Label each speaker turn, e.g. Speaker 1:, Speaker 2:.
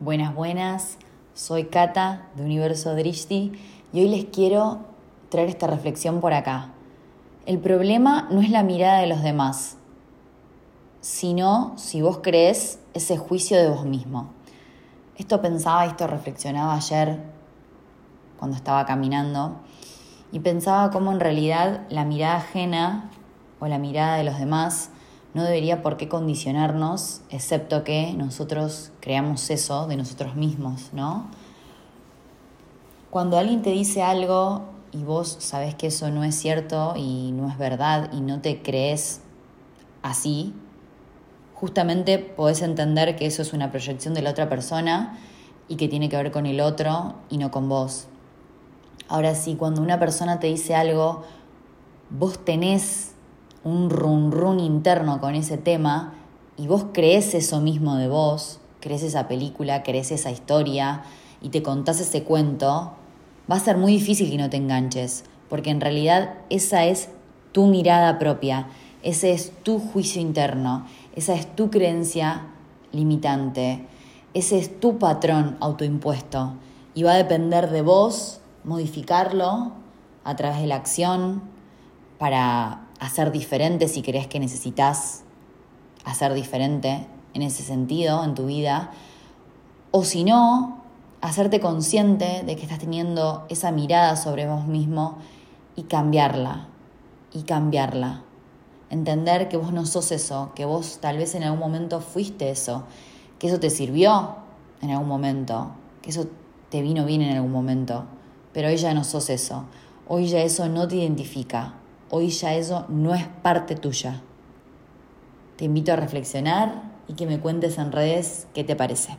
Speaker 1: Buenas, buenas. Soy Kata de Universo Drishti y hoy les quiero traer esta reflexión por acá. El problema no es la mirada de los demás, sino si vos crees ese juicio de vos mismo. Esto pensaba, esto reflexionaba ayer cuando estaba caminando y pensaba cómo en realidad la mirada ajena o la mirada de los demás no debería por qué condicionarnos, excepto que nosotros creamos eso de nosotros mismos, ¿no? Cuando alguien te dice algo y vos sabes que eso no es cierto y no es verdad y no te crees así, justamente podés entender que eso es una proyección de la otra persona y que tiene que ver con el otro y no con vos. Ahora sí, cuando una persona te dice algo, vos tenés un run run interno con ese tema y vos crees eso mismo de vos, crees esa película, crees esa historia y te contás ese cuento, va a ser muy difícil que no te enganches, porque en realidad esa es tu mirada propia, ese es tu juicio interno, esa es tu creencia limitante, ese es tu patrón autoimpuesto y va a depender de vos modificarlo a través de la acción para hacer diferente si crees que necesitas hacer diferente en ese sentido en tu vida, o si no, hacerte consciente de que estás teniendo esa mirada sobre vos mismo y cambiarla, y cambiarla. Entender que vos no sos eso, que vos tal vez en algún momento fuiste eso, que eso te sirvió en algún momento, que eso te vino bien en algún momento, pero hoy ya no sos eso, hoy ya eso no te identifica, hoy ya eso no es parte tuya. Te invito a reflexionar y que me cuentes en redes qué te parece.